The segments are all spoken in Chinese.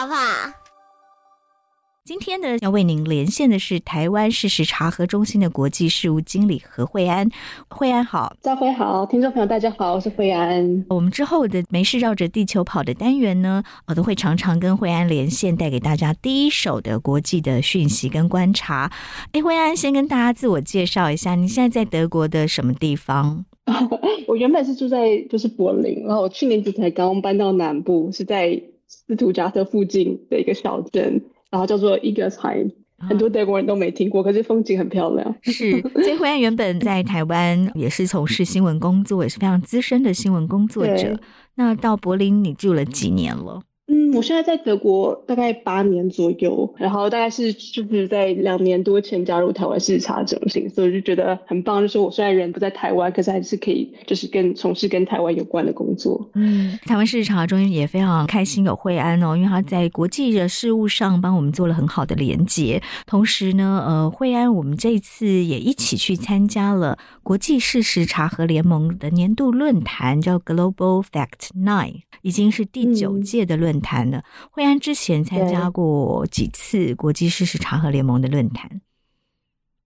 地球跑。今天呢，要为您连线的是台湾事实查核中心的国际事务经理何惠安。惠安好，赵辉好，听众朋友大家好，我是惠安。我们之后的没事绕着地球跑的单元呢，我都会常常跟惠安连线，带给大家第一手的国际的讯息跟观察。哎，惠安先跟大家自我介绍一下，你现在在德国的什么地方？我原本是住在就是柏林，然后我去年底才刚搬到南部，是在。斯图加特附近的一个小镇，然后叫做 Igersheim，很多德国人都没听过，可是风景很漂亮。是，所以惠安原本在台湾也是从事新闻工作，也是非常资深的新闻工作者。那到柏林，你住了几年了？嗯，我现在在德国大概八年左右，然后大概是就是在两年多前加入台湾事实查中心，所以我就觉得很棒。就是我虽然人不在台湾，可是还是可以就是跟从事跟台湾有关的工作。嗯，台湾事实查核中心也非常开心有惠安哦，因为他在国际的事务上帮我们做了很好的连接。同时呢，呃，惠安我们这一次也一起去参加了国际事实查核联盟的年度论坛，叫 Global Fact Night，已经是第九届的论坛。惠安之前参加过几次国际事实查核联盟的论坛。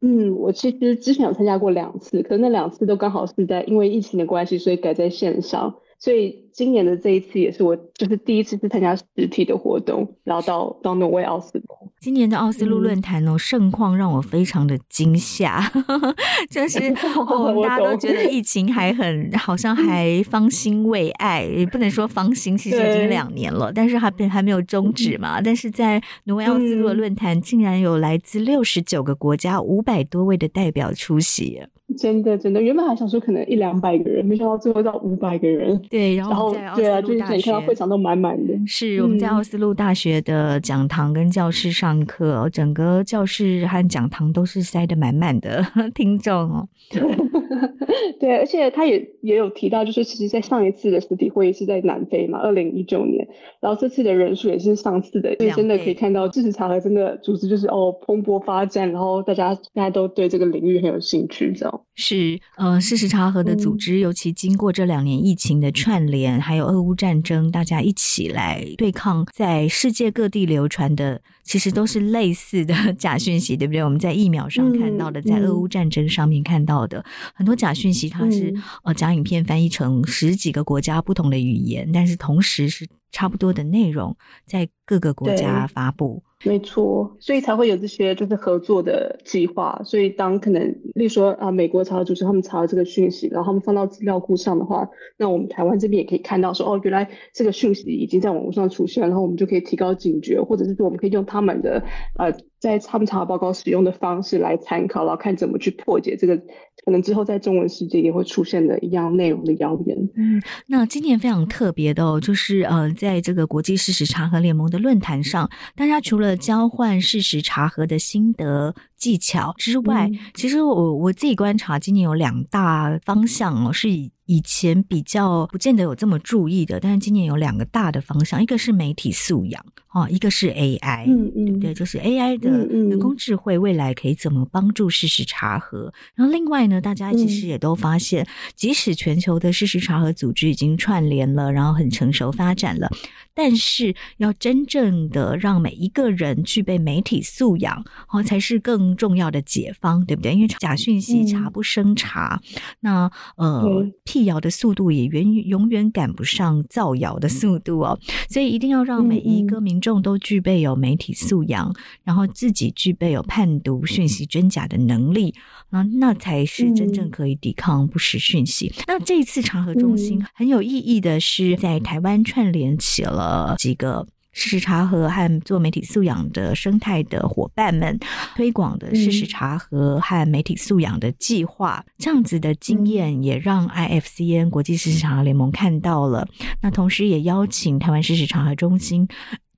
嗯，我其实之前有参加过两次，可是那两次都刚好是在因为疫情的关系，所以改在线上。所以今年的这一次也是我就是第一次去参加实体的活动，然后到到挪威奥斯陆。今年的奥斯陆论坛哦，盛况让我非常的惊吓，就是 大家都觉得疫情还很好像还方兴未艾，也不能说方兴，其实已经两年了，但是还还没有终止嘛。但是在挪威奥斯陆的论坛，竟然有来自六十九个国家五百多位的代表出席。真的，真的，原本还想说可能一两百个人，没想到最后到五百个人。对，然后对啊，就是可以看到会场都满满的。是我们在奥斯陆大学的讲堂跟教室上课，嗯、整个教室和讲堂都是塞得满满的 听众哦。对，而且他也也有提到，就是其实，在上一次的实体会议是在南非嘛，二零一九年，然后这次的人数也是上次的，所以真的可以看到事实查核真的组织就是哦蓬勃发展，然后大家大家都对这个领域很有兴趣，这样。是，呃，事实查核的组织，尤其经过这两年疫情的串联，还有俄乌战争，大家一起来对抗，在世界各地流传的，其实都是类似的 假讯息，对不对？我们在疫苗上看到的，在俄乌战争上面看到的很多假讯息，它是呃假影片翻译成十几个国家不同的语言，但是同时是差不多的内容，在各个国家发布。没错，所以才会有这些就是合作的计划。所以当可能，例如说啊，美国查核组织他们查了这个讯息，然后他们放到资料库上的话，那我们台湾这边也可以看到说，哦，原来这个讯息已经在网络上出现，然后我们就可以提高警觉，或者是说我们可以用他们的呃。在他们查核报告使用的方式来参考，然后看怎么去破解这个可能之后在中文世界也会出现的一样内容的谣言。嗯，那今年非常特别的哦，就是呃，在这个国际事实查核联盟的论坛上，大家除了交换事实查核的心得技巧之外，嗯、其实我我自己观察，今年有两大方向哦，是以。以前比较不见得有这么注意的，但是今年有两个大的方向，一个是媒体素养啊，一个是 AI，嗯嗯，对不对？就是 AI 的人工智慧未来可以怎么帮助事实查核？然后另外呢，大家其实也都发现，即使全球的事实查核组织已经串联了，然后很成熟发展了，但是要真正的让每一个人具备媒体素养，哦，才是更重要的解方，对不对？因为假讯息查不生查，那呃。辟谣的速度也远永远赶不上造谣的速度哦，所以一定要让每一个民众都具备有媒体素养，然后自己具备有判读讯息真假的能力，那那才是真正可以抵抗不实讯息。那这一次查核中心很有意义的是，在台湾串联起了几个。事实查核和做媒体素养的生态的伙伴们推广的事实查核和媒体素养的计划，这样子的经验也让 IFCN 国际事实查核联盟看到了。那同时也邀请台湾事实查核中心。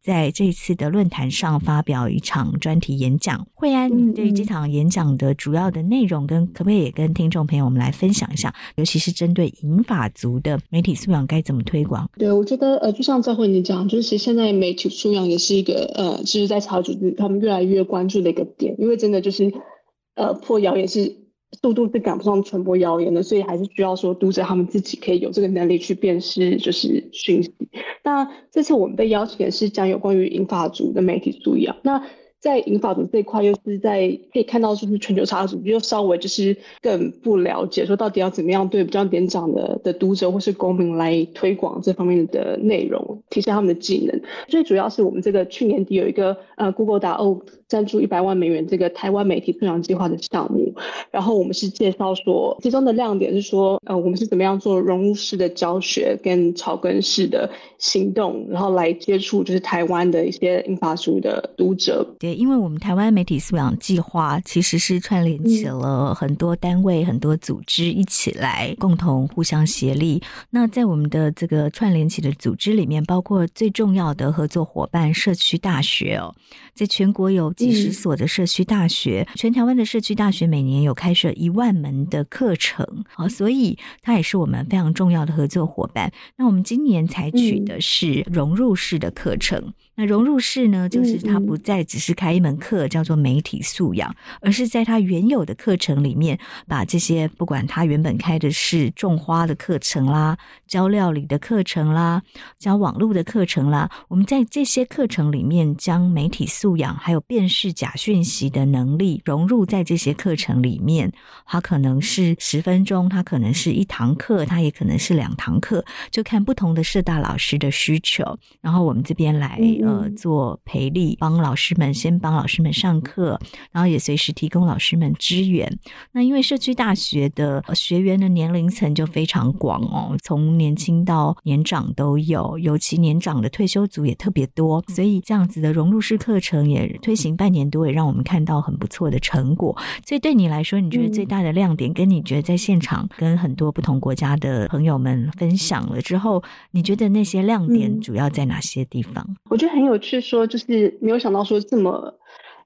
在这一次的论坛上发表一场专题演讲，惠安对于这场演讲的主要的内容，跟可不可以也跟听众朋友们来分享一下？尤其是针对银发族的媒体素养该怎么推广？对，我觉得呃，就像赵慧你讲，就是其实现在媒体素养也是一个呃，就是在查组织他们越来越关注的一个点，因为真的就是呃，破谣也是。速度是赶不上传播谣言的，所以还是需要说读者他们自己可以有这个能力去辨识就是讯息。那这次我们被邀请的是讲有关于英法族的媒体素养。那在银发族这一块，又是在可以看到，就是全球查核组织又稍微就是更不了解，说到底要怎么样对比较年长的的读者或是公民来推广这方面的内容，提升他们的技能。最主要是我们这个去年底有一个呃 Google.org 赞助一百万美元这个台湾媒体素养计划的项目，然后我们是介绍说，其中的亮点是说，呃，我们是怎么样做融入式的教学跟草根式的行动，然后来接触就是台湾的一些英法族的读者。因为我们台湾媒体素养计划其实是串联起了很多单位、很多组织一起来共同互相协力。那在我们的这个串联起的组织里面，包括最重要的合作伙伴社区大学哦，在全国有几十所的社区大学，全台湾的社区大学每年有开设一万门的课程，啊，所以它也是我们非常重要的合作伙伴。那我们今年采取的是融入式的课程。那融入式呢，就是他不再只是开一门课叫做媒体素养，而是在他原有的课程里面，把这些不管他原本开的是种花的课程啦、教料理的课程啦、教网络的课程啦，我们在这些课程里面将媒体素养还有辨识假讯息的能力融入在这些课程里面。它可能是十分钟，它可能是一堂课，它也可能是两堂课，就看不同的社大老师的需求，然后我们这边来。呃，做培力，帮老师们先帮老师们上课，然后也随时提供老师们支援。那因为社区大学的学员的年龄层就非常广哦，从年轻到年长都有，尤其年长的退休族也特别多，所以这样子的融入式课程也推行半年多，也让我们看到很不错的成果。所以对你来说，你觉得最大的亮点，跟你觉得在现场跟很多不同国家的朋友们分享了之后，你觉得那些亮点主要在哪些地方？我觉得。很有趣，说就是没有想到说这么，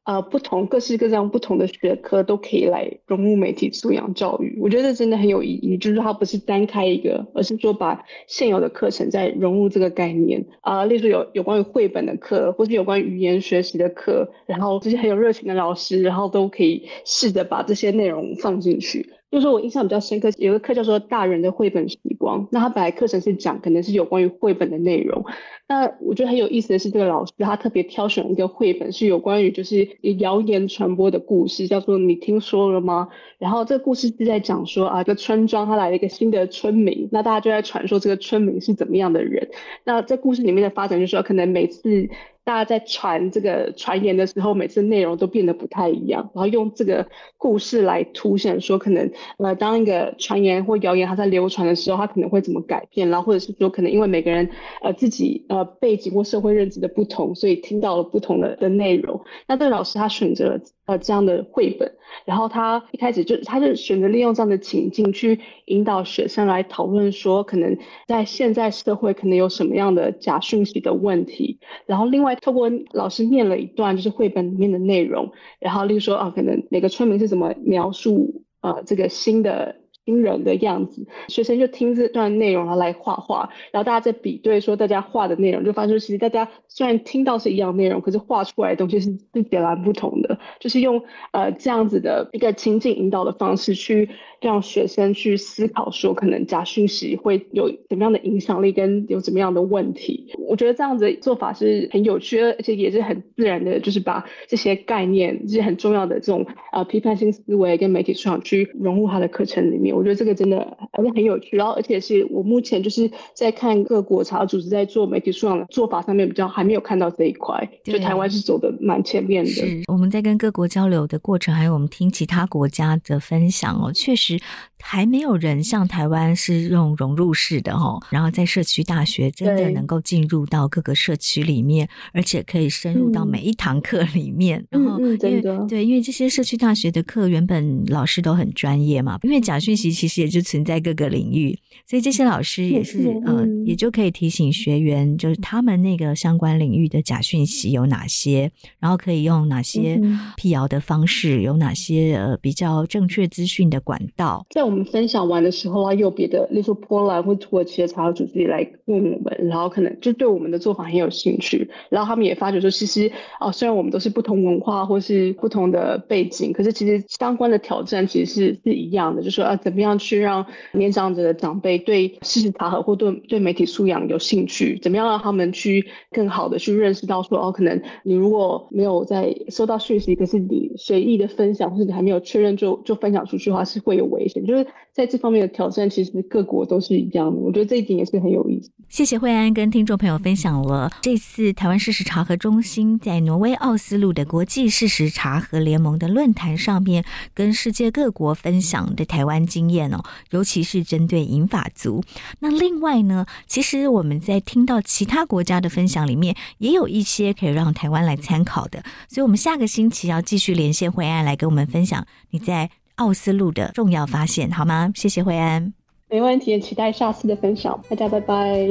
呃，不同各式各样不同的学科都可以来融入媒体素养教育。我觉得真的很有意义，就是它不是单开一个，而是说把现有的课程再融入这个概念啊、例如有有关于绘本的课，或是有关于语言学习的课，然后这些很有热情的老师，然后都可以试着把这些内容放进去。就是我印象比较深刻，有个课叫做《大人的绘本时光》，那他本来课程是讲可能是有关于绘本的内容。那我觉得很有意思的是，这个老师他特别挑选一个绘本，是有关于就是谣言传播的故事，叫做《你听说了吗》。然后这个故事是在讲说啊，一个村庄他来了一个新的村民，那大家就在传说这个村民是怎么样的人。那在故事里面的发展就是说，可能每次。大家在传这个传言的时候，每次内容都变得不太一样，然后用这个故事来凸显说，可能呃，当一个传言或谣言它在流传的时候，它可能会怎么改变，然后或者是说，可能因为每个人呃自己呃背景或社会认知的不同，所以听到了不同的的内容。那这个老师他选择了呃这样的绘本，然后他一开始就他就选择利用这样的情境去引导学生来讨论说，可能在现在社会可能有什么样的假讯息的问题，然后另外。透过老师念了一段就是绘本里面的内容，然后例如说啊，可能每个村民是怎么描述呃这个新的惊人的样子，学生就听这段内容来画画，然后大家在比对说大家画的内容，就发现其实大家虽然听到是一样内容，可是画出来的东西是是截然不同的，就是用呃这样子的一个情境引导的方式去。让学生去思考，说可能假讯息会有怎么样的影响力，跟有怎么样的问题。我觉得这样子做法是很有趣，而且也是很自然的，就是把这些概念，这些很重要的这种呃批判性思维跟媒体素养去融入他的课程里面。我觉得这个真的而且很有趣，然后而且是我目前就是在看各国查组织在做媒体素养的做法上面比较还没有看到这一块，就台湾是走的蛮前面的。我们在跟各国交流的过程，还有我们听其他国家的分享哦，确实。时还没有人像台湾是用融入式的哦，然后在社区大学真的能够进入到各个社区里面，而且可以深入到每一堂课里面。嗯、然后因为，对，因为这些社区大学的课原本老师都很专业嘛，因为假讯息其实也就存在各个领域，所以这些老师也是呃，也就可以提醒学员，就是他们那个相关领域的假讯息有哪些，然后可以用哪些辟谣的方式，有哪些呃比较正确资讯的管道。在我们们分享完的时候啊，有别的，例如说波兰或土耳其的查核组织来问我们，然后可能就对我们的做法很有兴趣，然后他们也发觉说，其实啊，虽然我们都是不同文化或是不同的背景，可是其实相关的挑战其实是是一样的，就说啊，怎么样去让年长者的长辈对事实查核或对对媒体素养有兴趣，怎么样让他们去更好的去认识到说，哦，可能你如果没有在收到讯息，可是你随意的分享，或者你还没有确认就就分享出去的话，是会有危险，就在这方面的挑战，其实各国都是一样的。我觉得这一点也是很有意思。谢谢惠安跟听众朋友分享了这次台湾事实查核中心在挪威奥斯陆的国际事实查核联盟的论坛上面，跟世界各国分享的台湾经验哦，尤其是针对银法族。那另外呢，其实我们在听到其他国家的分享里面，也有一些可以让台湾来参考的。所以，我们下个星期要继续连线惠安来跟我们分享你在。奥斯陆的重要发现，好吗？谢谢惠安，没问题，期待下次的分享，大家拜拜。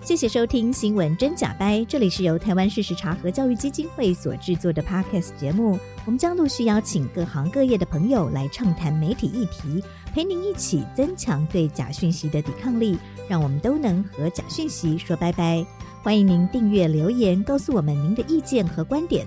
谢谢收听《新闻真假掰》，这里是由台湾事实查核教育基金会所制作的 Podcast 节目。我们将陆续邀请各行各业的朋友来畅谈媒体议题，陪您一起增强对假讯息的抵抗力，让我们都能和假讯息说拜拜。欢迎您订阅留言，告诉我们您的意见和观点。